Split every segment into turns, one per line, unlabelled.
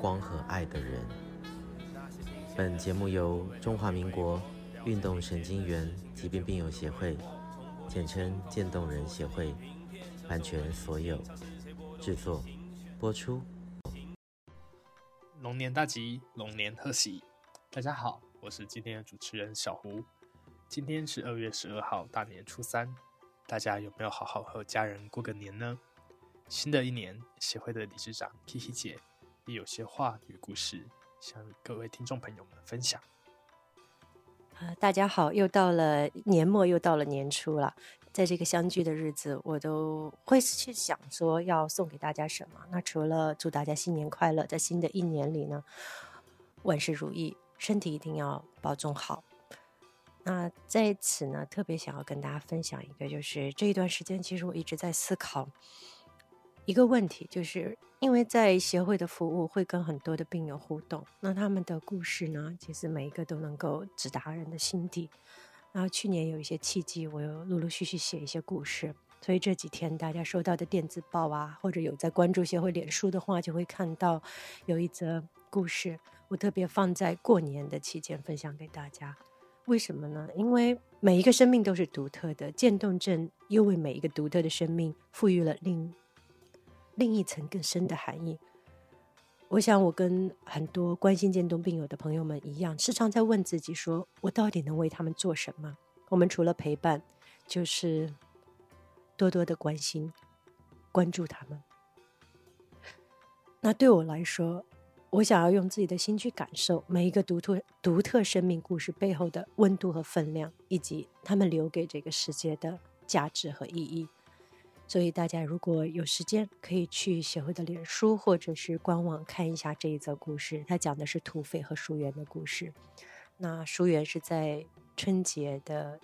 光和爱的人。本节目由中华民国运动神经元疾病病友协会，简称渐冻人协会，版权所有，制作播出。
龙年大吉，龙年贺喜！大家好，我是今天的主持人小胡。今天是二月十二号，大年初三，大家有没有好好和家人过个年呢？新的一年，协会的理事长 Kiki 姐也有些话与故事，想与各位听众朋友们分享。
呃，大家好，又到了年末，又到了年初了。在这个相聚的日子，我都会去想说要送给大家什么。那除了祝大家新年快乐，在新的一年里呢，万事如意，身体一定要保重好。那在此呢，特别想要跟大家分享一个，就是这一段时间，其实我一直在思考一个问题，就是因为在协会的服务会跟很多的病友互动，那他们的故事呢，其实每一个都能够直达人的心底。然后去年有一些契机，我又陆陆续续写一些故事，所以这几天大家收到的电子报啊，或者有在关注协会脸书的话，就会看到有一则故事，我特别放在过年的期间分享给大家。为什么呢？因为每一个生命都是独特的，渐冻症又为每一个独特的生命赋予了另另一层更深的含义。我想，我跟很多关心渐冻病友的朋友们一样，时常在问自己说：我到底能为他们做什么？我们除了陪伴，就是多多的关心、关注他们。那对我来说，我想要用自己的心去感受每一个独特、独特生命故事背后的温度和分量，以及他们留给这个世界的价值和意义。所以大家如果有时间，可以去协会的脸书或者是官网看一下这一则故事。它讲的是土匪和淑媛的故事。那淑媛是在春节的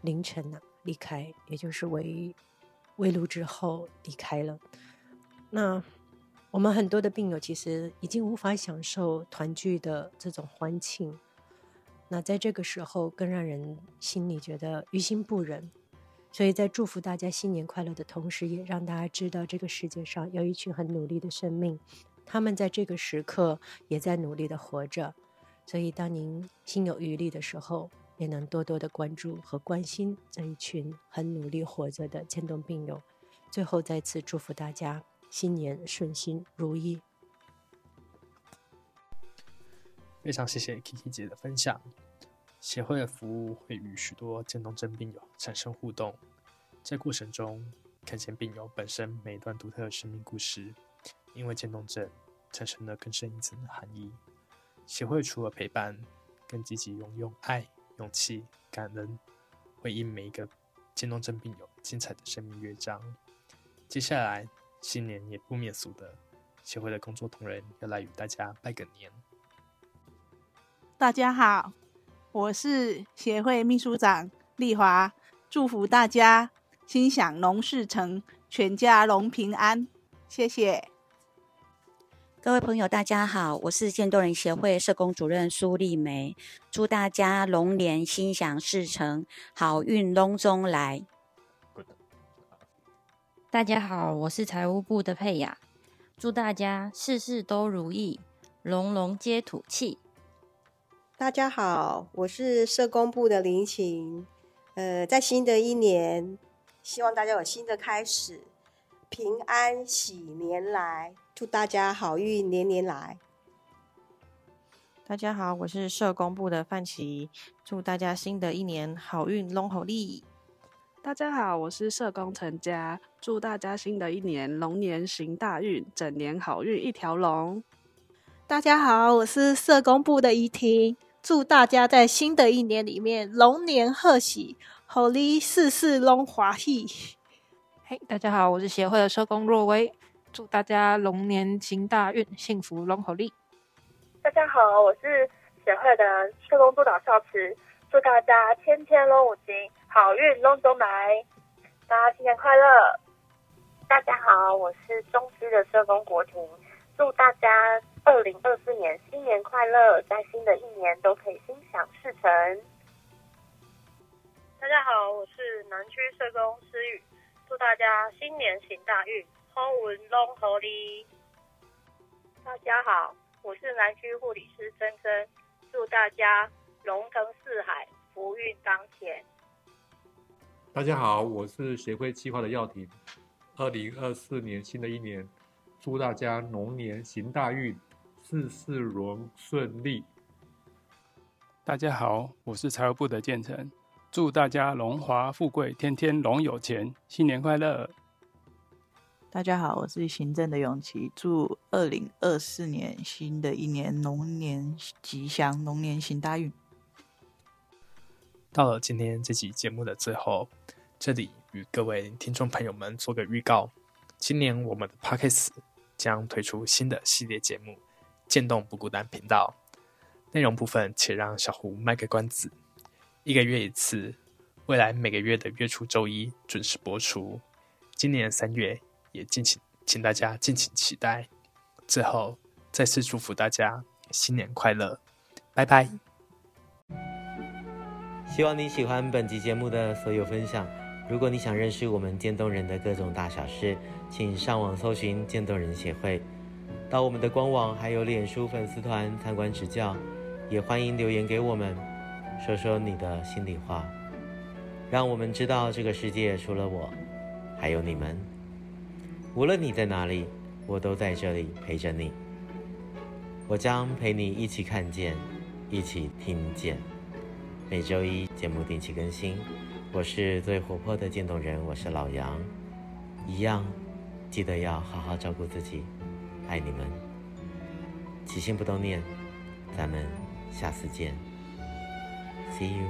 凌晨呢、离开，也就是围围炉之后离开了。那我们很多的病友其实已经无法享受团聚的这种欢庆，那在这个时候更让人心里觉得于心不忍。所以在祝福大家新年快乐的同时，也让大家知道这个世界上有一群很努力的生命，他们在这个时刻也在努力的活着。所以当您心有余力的时候，也能多多的关注和关心这一群很努力活着的渐冻病友。最后再次祝福大家。新年顺心如意，
非常谢谢 Kiki 姐的分享。协会的服务会与许多渐冻症病友产生互动，在过程中看见病友本身每一段独特的生命故事，因为渐冻症产生了更深一层的含义。协会除了陪伴，更积极用用爱、勇气、感恩，回应每一个渐冻症病友精彩的生命乐章。接下来。新年也不免俗的，协会的工作同仁要来与大家拜个年。
大家好，我是协会秘书长丽华，祝福大家心想龙事成，全家龙平安。谢谢
各位朋友，大家好，我是渐冻人协会社工主任苏丽梅，祝大家龙年心想事成，好运龙中来。
大家好，我是财务部的佩雅，祝大家事事都如意，龙龙皆吐气。
大家好，我是社工部的林晴，呃，在新的一年，希望大家有新的开始，平安喜年来，祝大家好运年年来。
大家好，我是社工部的范琪，祝大家新的一年好运龙虎利。
大家好，我是社工陈佳，祝大家新的一年龙年行大运，整年好运一条龙。
大家好，我是社工部的怡婷，祝大家在新的一年里面龙年贺喜，虎哩事事拢欢喜。
嘿，大家好，我是协会的社工若薇，祝大家龙年行大运，幸福龙虎哩。
家好，我是协会的社工督导少慈，祝大家天天龙五行，好运龙中来，大家新年快乐！大家好，我是中区的社工国婷，祝大家二零二四年新年快乐，在新的一年都可以心想事成。
大家好，我是南区社工思雨，祝大家新年行大运，好运拢好哩。
大家好，我是南区护理师珍珍，祝大家龙腾四海，福运当前。
大家好，我是协会计划的耀庭，二零二四年新的一年，祝大家龙年行大运，事事荣顺利。
大家好，我是财务部的建成。祝大家荣华富贵，天天龙有钱，新年快乐！
大家好，我是行政的永琪，祝二零二四年新的一年龙年吉祥，龙年行大运。
到了今天这期节目的最后，这里与各位听众朋友们做个预告：今年我们的 Podcast 将推出新的系列节目《渐冻不孤单》频道，内容部分且让小胡卖个关子。一个月一次，未来每个月的月初周一准时播出。今年三月也敬请请大家敬请期待。最后再次祝福大家新年快乐，拜拜。
希望你喜欢本集节目的所有分享。如果你想认识我们渐冻人的各种大小事，请上网搜寻渐冻人协会，到我们的官网还有脸书粉丝团参观指教，也欢迎留言给我们。说说你的心里话，让我们知道这个世界除了我，还有你们。无论你在哪里，我都在这里陪着你。我将陪你一起看见，一起听见。每周一节目定期更新。我是最活泼的渐冻人，我是老杨。一样，记得要好好照顾自己，爱你们。起心不动念，咱们下次见。See you.